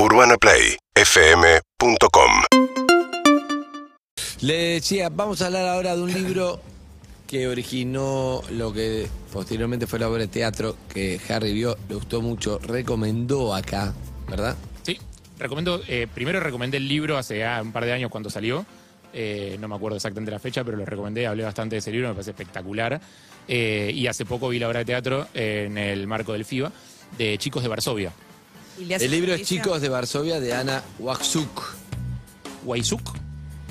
UrbanaPlayFM.com Le decía, vamos a hablar ahora de un libro que originó lo que posteriormente fue la obra de teatro que Harry vio, le gustó mucho, recomendó acá, ¿verdad? Sí, recomiendo, eh, primero recomendé el libro hace ah, un par de años cuando salió. Eh, no me acuerdo exactamente la fecha, pero lo recomendé, hablé bastante de ese libro, me parece espectacular. Eh, y hace poco vi la obra de teatro en el marco del FIBA de Chicos de Varsovia. El libro es. Chicos de Varsovia de Ana Waksuk. Waizuk.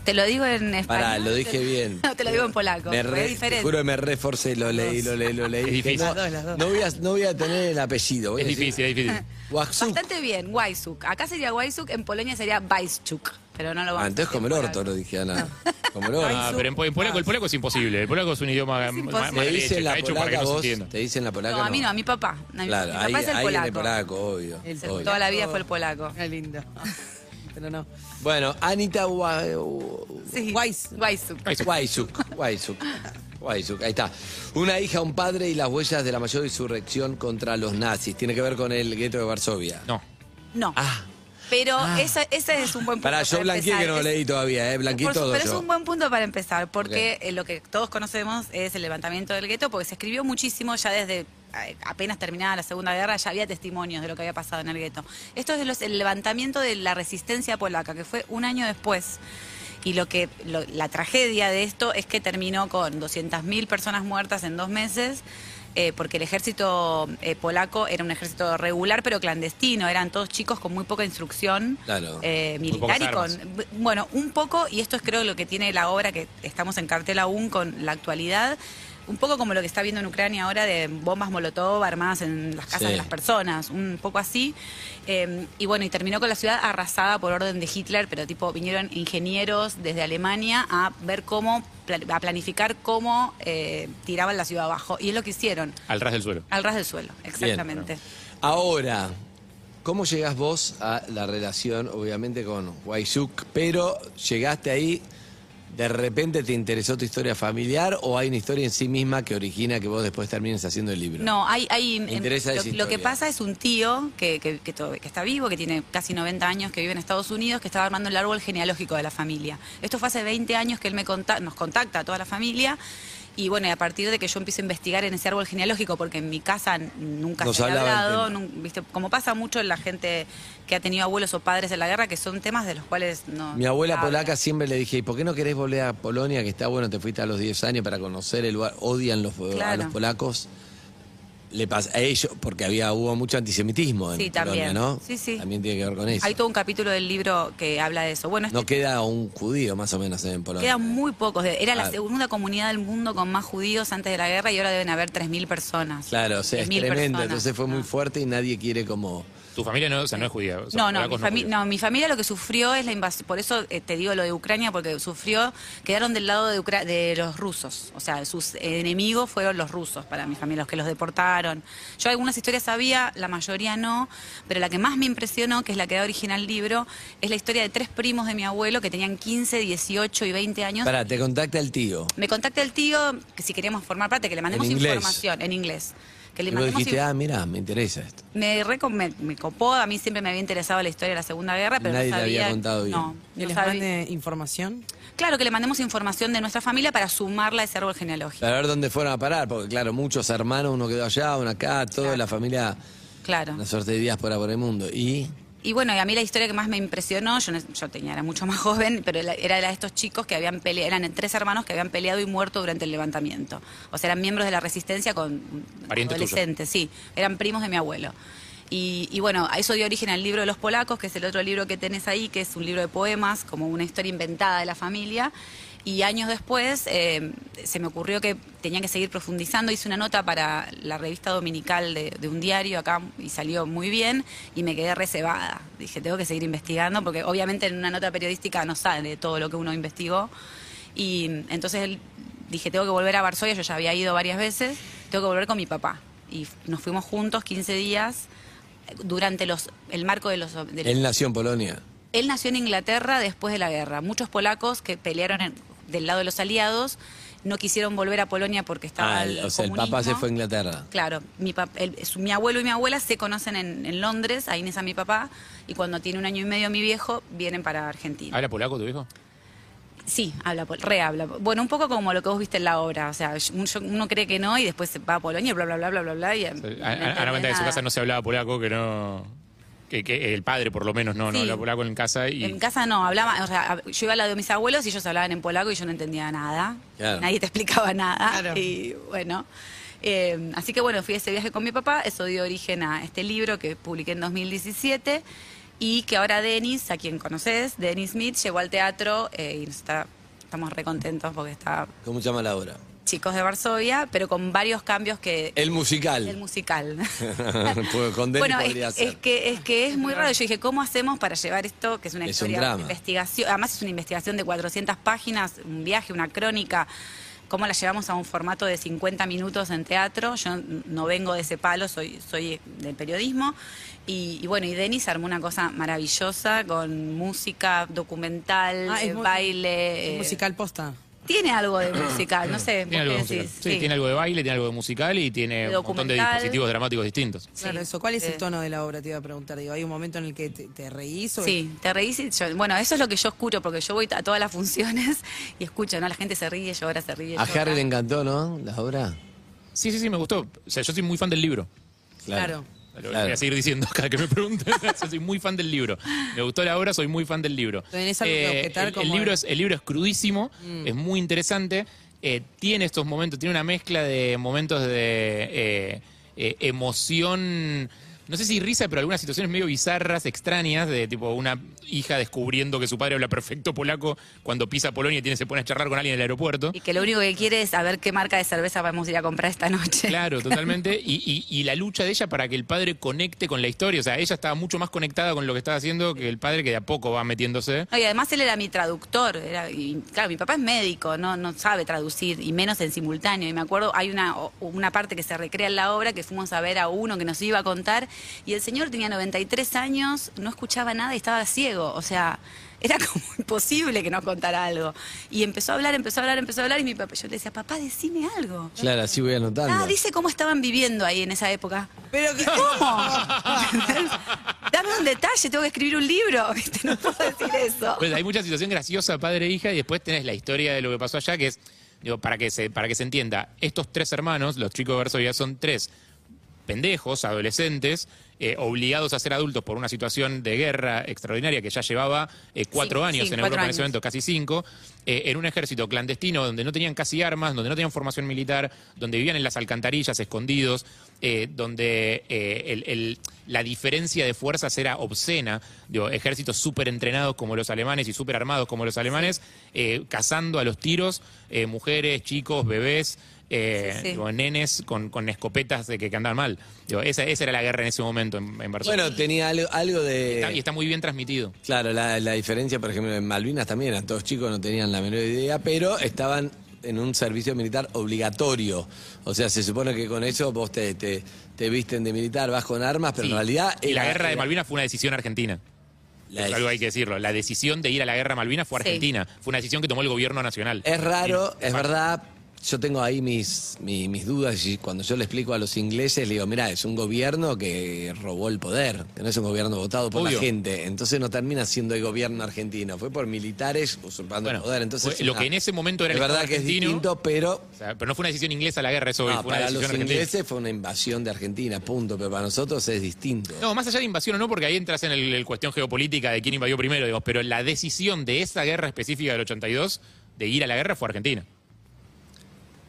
Te lo digo en español. Pará, lo dije bien. No, te lo digo en polaco. Me re- es te diferente. juro que me reforcé, lo leí, lo leí, lo leí. Es difícil. No, Las dos, las dos. no voy a, no voy a tener el apellido. voy a Es decir difícil, es difícil. Waksuk. Bastante bien, Waisuk. Acá sería Waisuk, en Polonia sería Bajczuk. Pero no lo vamos Ah, a entonces decir como el orto lo dije, Ana. Como el orto. Ah, pero en, po- en polaco, el polaco es imposible. El polaco es un idioma ma- imposible. ma- ¿Te dicen la está hecho para que polaca no se vos? entienda. ¿Te dicen la polaca? No, a mí no, a mi papá. A mi, Claro, mi ahí, papá es el ahí en el polaco. polaco, obvio. El obvio. Toda la vida fue el polaco. Qué lindo. Pero no. Bueno, Anita Wa- Sí. Waisuk. Waisuk. Waisuk, ahí está. Una hija, un padre y las huellas de la mayor insurrección contra los nazis. Tiene que ver con el gueto de Varsovia. No. No. Ah, Pero Ah. ese, ese es un buen punto. pará, yo para blanqueé empezar. que no lo leí todavía, ¿eh? Blanqueé todo pero yo. es un buen punto para empezar, porque eh, lo que todos conocemos es el levantamiento del gueto, porque se escribió muchísimo ya desde eh, apenas terminada la Segunda Guerra, ya había testimonios de lo que había pasado en el gueto. Esto es de los- el levantamiento de la resistencia polaca, que fue un año después. Y lo que lo- la tragedia de esto es que terminó con 200.000 personas muertas en dos meses. Eh, porque el ejército eh, polaco era un ejército regular pero clandestino, eran todos chicos con muy poca instrucción Claro. eh, militar y con bueno, un poco, y esto es creo lo que tiene la obra que estamos en cartel aún con la actualidad, un poco como lo que está viendo en Ucrania ahora de bombas molotov armadas en las casas Sí. de las personas, un poco así. Eh, y bueno, y terminó con la ciudad arrasada por orden de Hitler, pero tipo vinieron ingenieros desde Alemania a ver cómo, a planificar cómo eh, tiraban la ciudad abajo. Y es lo que hicieron, Al ras del suelo. al ras del suelo, exactamente. Ahora, ¿cómo llegás vos a la relación, obviamente, con Waisuk? Pero llegaste ahí, de repente te interesó tu historia familiar o hay una historia en sí misma que origina que vos después termines haciendo el libro? No, hay, hay Me interesa lo, esa lo que pasa es un tío que, que, que to- que está vivo, que tiene casi 90 años, que vive en Estados Unidos, que estaba armando el árbol genealógico de la familia. Esto fue hace 20 años que él me conta- nos contacta a toda la familia. Y bueno, y a partir de que yo empiezo a investigar en ese árbol genealógico, porque en mi casa nunca Nos se del hablado, como pasa mucho en la gente que ha tenido abuelos o padres en la guerra, que son temas de los cuales no. Mi abuela habla. polaca siempre le dije, ¿y por qué no querés volver a Polonia? Que está bueno, te fuiste a los 10 años para conocer el lugar. Odian los, a los polacos. Le pasa a ellos, porque había hubo mucho antisemitismo en Sí, Polonia, también. ¿no? Sí, sí. También tiene que ver con eso. Hay todo un capítulo del libro que habla de eso. Bueno, este No queda un judío más o menos en Polonia. Quedan muy pocos. Era la Claro. segunda comunidad del mundo con más judíos antes de la guerra y ahora deben haber 3.000 personas. Claro, o sea, es 3.000 tremendo. personas. Entonces fue muy fuerte y nadie quiere como... Tu familia no, o sea, no es judía. o sea, No, no, mi, fami- no, mi familia lo que sufrió es la invasión, por eso eh, te digo lo de Ucrania, porque sufrió, quedaron del lado de, Ucra- de los rusos, o sea, sus enemigos fueron los rusos para mi familia, los que los deportaron. Yo algunas historias sabía, la mayoría no, pero la que más me impresionó, que es la que da origen al libro, es la historia de tres primos de mi abuelo que tenían 15, 18 y 20 años. Pará, te contacta el tío. Me contacta el tío que si queríamos formar parte, que le mandemos En información en inglés. Que le Y vos mandemos dijiste, ah, mira, me interesa esto. me, me copó, a mí siempre me había interesado la historia de la Segunda Guerra, pero Nadie no te sabía. había contado bien. No, ¿Y no les sabía. mande información? Claro que le mandemos información de nuestra familia para sumarla a ese árbol genealógico. Para ver dónde fueron a parar, porque claro, muchos hermanos, uno quedó allá, uno acá, toda Claro. la familia, Claro. una suerte de diáspora por el mundo. Y Y bueno, y a mí la historia que más me impresionó, yo, no- yo tenía, era mucho más joven, pero era la de estos chicos que habían peleado, eran tres hermanos que habían peleado y muerto durante el levantamiento. O sea, eran miembros de la resistencia con adolescentes, sí, eran primos de mi abuelo. Y, bueno, a eso dio origen al libro de los polacos, que es el otro libro que tenés ahí, que es un libro de poemas, como una historia inventada de la familia. Y años después eh, se me ocurrió que tenía que seguir profundizando. Hice una nota para la revista dominical de, de un diario acá y salió muy bien y me quedé reservada. Dije, tengo que seguir investigando porque obviamente en una nota periodística no sale todo lo que uno investigó. Y entonces dije, tengo que volver a Varsovia, yo ya había ido varias veces, tengo que volver con mi papá. Y nos fuimos juntos 15 días durante los, el marco de los... de los- él nació en Polonia. él nació en Inglaterra después de la guerra. Muchos polacos que pelearon en- del lado de los aliados no quisieron volver a Polonia porque estaba Ah, el, o sea, el papá se fue a Inglaterra. Claro, mi, pap- el- su- mi abuelo y mi abuela se conocen en, en Londres, ahí Inés a mi papá, y cuando tiene un año y medio mi viejo, vienen para Argentina. ¿Habla polaco tu hijo? Sí, habla, pol- re habla. Bueno, un poco como lo que vos viste en la obra, o sea, yo- yo- uno cree que no y después se va a Polonia y bla, bla, bla, bla, bla, bla. Y, no Ana entendés cuenta que en su casa no se hablaba polaco, que no. Que, que el padre, por lo menos, no, no Sí. hablaba polaco en casa. Y, En casa no, hablaba, o sea, yo iba a la de mis abuelos y ellos hablaban en polaco y yo no entendía nada. Claro. Nadie te explicaba nada. Claro. Y bueno, eh, así que bueno, fui a ese viaje con mi papá, eso dio origen a este libro que publiqué en 2017 y que ahora Denis, a quien conoces, Denis Smith, llegó al teatro eh, y está, estamos re contentos porque está ¿Cómo se llama la obra? Chicos de Varsovia, pero con varios cambios que... El musical. El musical. Pues con Denis bueno, podría es, ser. es que, es que es muy raro. Yo dije, ¿cómo hacemos para llevar esto, que es una Es un historia drama. de investigación? Además es una investigación de 400 páginas, un viaje, una crónica. ¿Cómo la llevamos a un formato de 50 minutos en teatro? Yo no vengo de ese palo, soy, soy del periodismo. Y, y bueno, y Denis armó una cosa maravillosa con música, documental, Ah, eh, baile. Eh, musical posta. Tiene algo de musical, no sé. Tiene ¿vos algo, de qué musical. decís? Sí, tiene algo de baile, tiene algo de musical y tiene un montón de dispositivos dramáticos distintos. Claro, eso. ¿Cuál es el tono de la obra? Te iba a preguntar. Digo, ¿hay un momento en el que te, te reís? O Sí, te reís y yo- bueno, eso es lo que yo escucho, porque yo voy a todas las funciones y escucho, ¿no? La gente se ríe, llora, se ríe. A llora. Harry le encantó, ¿no? La obra. Sí, sí, sí, me gustó. O sea, yo soy muy fan del libro. Claro. Lo Claro. voy a seguir diciendo cada que me pregunten. Yo soy muy fan del libro. Me gustó la obra, soy muy fan del libro. Eh, ¿Tenés algo que objetar el, libro es, el libro es crudísimo, Mm. es muy interesante. eh, tiene estos momentos, tiene una mezcla de momentos de eh, eh, emoción. No sé si risa, pero algunas situaciones medio bizarras, extrañas, de tipo una hija descubriendo que su padre habla perfecto polaco cuando pisa Polonia y tiene, se pone a charlar con alguien en el aeropuerto. Y que lo único que quiere es saber qué marca de cerveza vamos a ir a comprar esta noche. Claro, totalmente. Y, y- y la lucha de ella para que el padre conecte con la historia. O sea, ella estaba mucho más conectada con lo que estaba haciendo que el padre que de a poco va metiéndose. No, y además él era mi traductor. Era, y, claro, mi papá es médico, no, no sabe traducir, y menos en simultáneo. Y me acuerdo, hay una, una parte que se recrea en la obra que fuimos a ver a uno que nos iba a contar, y el señor tenía 93 años, no escuchaba nada y estaba ciego. O sea, era como imposible que nos contara algo. Y empezó a hablar, empezó a hablar, empezó a hablar, y mi papá, yo le decía, papá, decime algo. Claro, así voy anotando. Ah, dice cómo estaban viviendo ahí en esa época. Pero que- ¿Cómo? Dame un detalle, tengo que escribir un libro. ¿viste? No puedo decir eso. Pues hay mucha situación graciosa, padre e hija, y después tenés la historia de lo que pasó allá, que es, digo, para que se, para que se entienda, estos tres hermanos, los chicos de Varsovia, son tres pendejos, adolescentes, eh, obligados a ser adultos por una situación de guerra extraordinaria que ya llevaba eh, cuatro Sí, años sí, en cuatro Europa en ese años. momento, casi cinco, eh, en un ejército clandestino donde no tenían casi armas, donde no tenían formación militar, donde vivían en las alcantarillas escondidos, donde el- el- la diferencia de fuerzas era obscena, digo, ejércitos súper entrenados como los alemanes y súper armados como los alemanes, cazando a los tiros, mujeres, chicos, bebés. Eh, Sí, sí. digo, nenes con, con escopetas de que, que andaban mal. Digo, esa, esa era la guerra en ese momento en, en Varsovia. Bueno, tenía algo, algo de... Está- y está muy bien transmitido. Claro, la, la diferencia, por ejemplo, en Malvinas también, eran todos chicos, no tenían la menor idea, pero estaban en un servicio militar obligatorio. O sea, se supone que con eso vos te, te, te visten de militar, vas con armas, pero Sí. en realidad... Y la era- guerra de Malvinas fue una decisión argentina. Algo hay que decirlo. La decisión de ir a la guerra de Malvinas fue Sí. argentina. Fue una decisión que tomó el gobierno nacional. Es raro, es verdad. Yo tengo ahí mis, mi- mis dudas y cuando yo le explico a los ingleses, le digo, mira, es un gobierno que robó el poder, que no es un gobierno votado por Obvio. la gente. Entonces no termina siendo el gobierno argentino, fue por militares usurpando Bueno, el poder. Entonces fue- lo una- que en ese momento era es el verdad que es distinto, pero O sea, pero no fue una decisión inglesa la guerra, eso no, fue una para los argentina. ingleses fue una invasión de Argentina, punto. Pero para nosotros es distinto. No, más allá de invasión o no, porque ahí entras en el, el cuestión geopolítica de quién invadió primero, digamos, pero la decisión de esa guerra específica del 82 de ir a la guerra fue Argentina.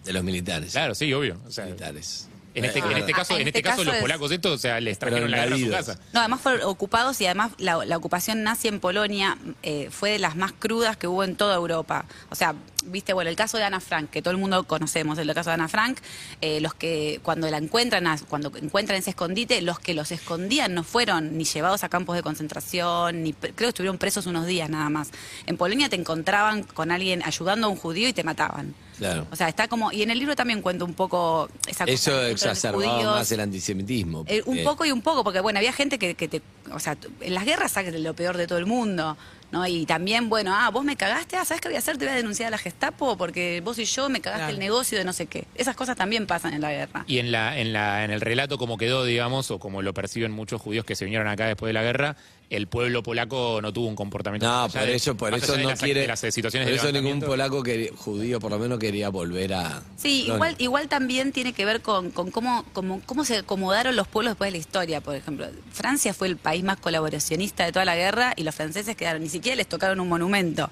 De los militares. Claro, sí, obvio. O sea, militares. en este, en este Ah, caso, en en este este caso, caso los es- polacos esto, o sea, les trajeron la guerra a su casa. No, además fueron ocupados y además la, la ocupación nazi en Polonia eh, fue de las más crudas que hubo en toda Europa. O sea, viste, bueno, el caso de Ana Frank, que todo el mundo conocemos, el caso de Ana Frank, eh, los que cuando la encuentran, a- cuando encuentran ese escondite, los que los escondían no fueron ni llevados a campos de concentración, ni creo que estuvieron presos unos días nada más. En Polonia te encontraban con alguien ayudando a un judío y te mataban. Claro. O sea, está como, y en el libro también cuento un poco esa cosa Eso exacerbaba más el antisemitismo. Eh, un porque- poco y un poco, porque bueno, había gente que, que te. O sea, en las guerras sacas lo peor de todo el mundo. ¿No? Y también, bueno, ah, vos me cagaste, ah, ¿sabes qué voy a hacer? Te voy a denunciar a la Gestapo porque vos y yo me cagaste Claro. el negocio de no sé qué. Esas cosas también pasan en la guerra. Y en la, en la, en el relato como quedó, digamos, o como lo perciben muchos judíos que se vinieron acá después de la guerra, el pueblo polaco no tuvo un comportamiento. No, por de- eso, por no las- quiere. de las situaciones por eso ningún polaco que, judío, por lo menos, quería volver a. Sí, No, igual, igual también tiene que ver con, con cómo, cómo, cómo se acomodaron los pueblos después de la historia. Por ejemplo, Francia fue el país más colaboracionista de toda la guerra y los franceses quedaron, ni siquiera les tocaron un monumento.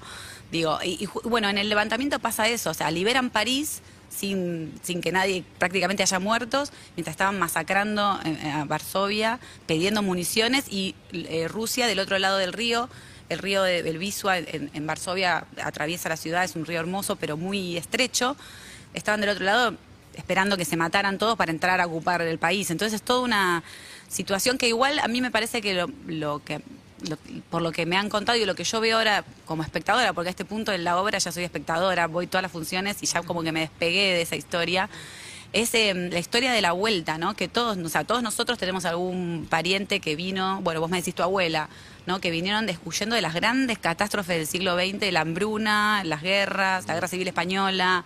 Digo, y, y bueno, en el levantamiento pasa eso, o sea, liberan París sin, sin que nadie prácticamente haya muertos, mientras estaban masacrando eh, a Varsovia, pidiendo municiones y eh, Rusia del otro lado del río el río de Belvisua en, en Varsovia atraviesa la ciudad, es un río hermoso pero muy estrecho. Estaban del otro lado esperando que se mataran todos para entrar a ocupar el país. Entonces es toda una situación que igual a mí me parece que lo, lo que lo- por lo que me han contado y lo que yo veo ahora como espectadora, porque a este punto en la obra ya soy espectadora, voy todas las funciones y ya como que me despegué de esa historia es eh, la historia de la vuelta, ¿no? Que todos, o sea, todos nosotros tenemos algún pariente que vino, bueno, vos me decís tu abuela, ¿no? Que vinieron des- huyendo de las grandes catástrofes del siglo XX, la hambruna, las guerras, la guerra civil española.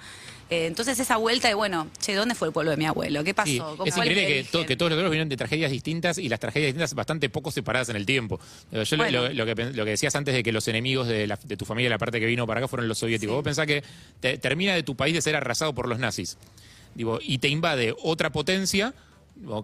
Eh, entonces esa vuelta de, bueno, che, ¿dónde fue el pueblo de mi abuelo? ¿Qué pasó? Sí, ¿Cómo es increíble que, origen? to- que todos los pueblos vienen de tragedias distintas y las tragedias distintas bastante poco separadas en el tiempo. Yo lo- Bueno. lo, lo que, lo que decías antes de que los enemigos de, la- de tu familia, la parte que vino para acá, fueron los soviéticos. Sí. Vos pensás que te- termina de tu país de ser arrasado por los nazis. Digo, y te invade otra potencia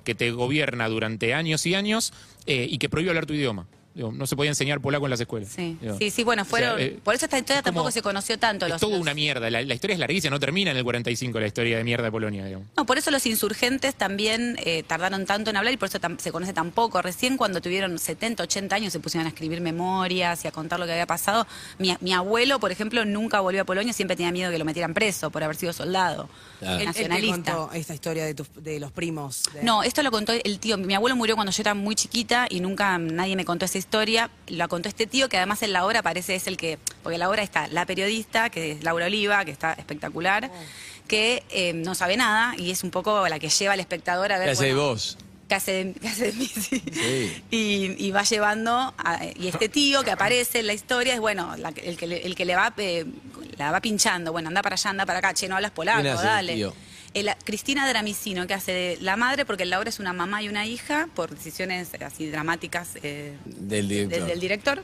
que te gobierna durante años y años eh, y que prohíbe hablar tu idioma. Digo, no se podía enseñar polaco en las escuelas. Sí, Digo, sí, sí, bueno, o sea, fueron. eh, por eso esta historia es como- tampoco se conoció tanto. Es los- los- una mierda. La, la historia es larguísima, no termina en el 45 la historia de mierda de Polonia. Digamos. No, por eso los insurgentes también eh, tardaron tanto en hablar y por eso se conoce tan poco. Recién cuando tuvieron 70, 80 años se pusieron a escribir memorias y a contar lo que había pasado. Mi, mi abuelo, por ejemplo, nunca volvió a Polonia, siempre tenía miedo que lo metieran preso por haber sido soldado. Claro. Él Nacionalista. contó esta historia de, tus- de los primos. de- No, esto lo contó el tío. Mi abuelo murió cuando yo era muy chiquita y nunca nadie me contó esa historia. La contó este tío que además en la obra parece es el que, porque en la obra está la periodista, que es Laura Oliva, que está espectacular, que eh, no sabe nada y es un poco la que lleva al espectador a ver. ¿Qué hacéis bueno, vos? que hace de, que hace de mí, sí. Sí. Y, y va llevando, a- y este tío que aparece en la historia es, bueno, la que- el, que le, el que le va, eh, la va pinchando, bueno, anda para allá, anda para acá, che, no hablas polaco, ¿Quién hace dale. tío? El- Cristina Dramicino, que hace de la madre, porque en la obra es una mamá y una hija, por decisiones así dramáticas eh, Del director. del, del director.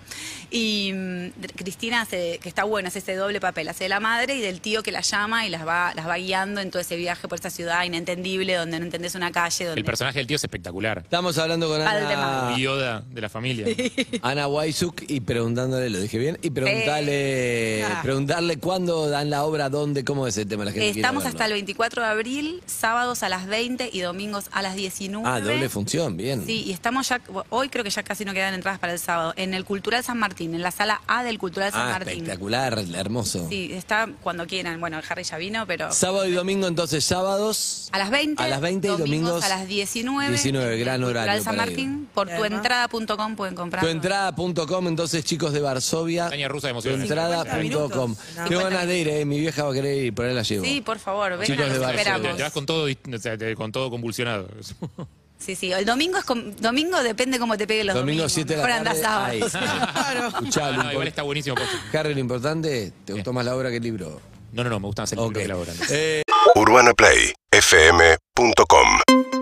Y mm, Cristina hace, que está bueno, hace ese doble papel, hace de la madre y del tío que la llama y las va, las va guiando en todo ese viaje por esta ciudad inentendible, donde no entendés una calle, donde El personaje del tío es espectacular. Estamos hablando con. Ana, Yoda de la familia. Ana Waisuk y preguntándole, lo dije bien, y preguntarle, Ah. preguntarle cuándo dan la obra, dónde, cómo es el tema. La gente Estamos hasta el 24 de abril, sábados a las 20 y domingos a las 19. Ah, doble función, bien. Sí, y estamos ya, hoy creo que ya casi no quedan entradas para el sábado, en el Cultural San Martín, en la sala A del Cultural San Ah, Martín. espectacular, hermoso. Sí, está cuando quieran. Bueno, el Harry ya vino, pero Sábado y domingo, entonces, sábados. a las 20. A las 20 y domingos a las 19. 19, en el gran Cultural horario San para ir. Martín, por tuentrada.com pueden comprar. Tuentrada.com, entonces, chicos de Varsovia. Rusa de emociones. Tuentrada.com. 50 Tengo minutos. ganas de ir, eh. Mi vieja va a querer ir, por ahí la llevo. Sí, por favor, vengan, Chicos de los Varsovia. Te, vas con todo, o sea, te- con todo convulsionado. Sí, sí, el domingo es com- domingo depende cómo te peguen los Domingo domingos. 7 de la tarde. Escuchá, lo No, igual import- está buenísimo. Harry, lo importante, ¿te gustó más la obra que el libro? No, no, no, me gusta más el libro Ok. que la obra. Eh, UrbanaPlayFM.com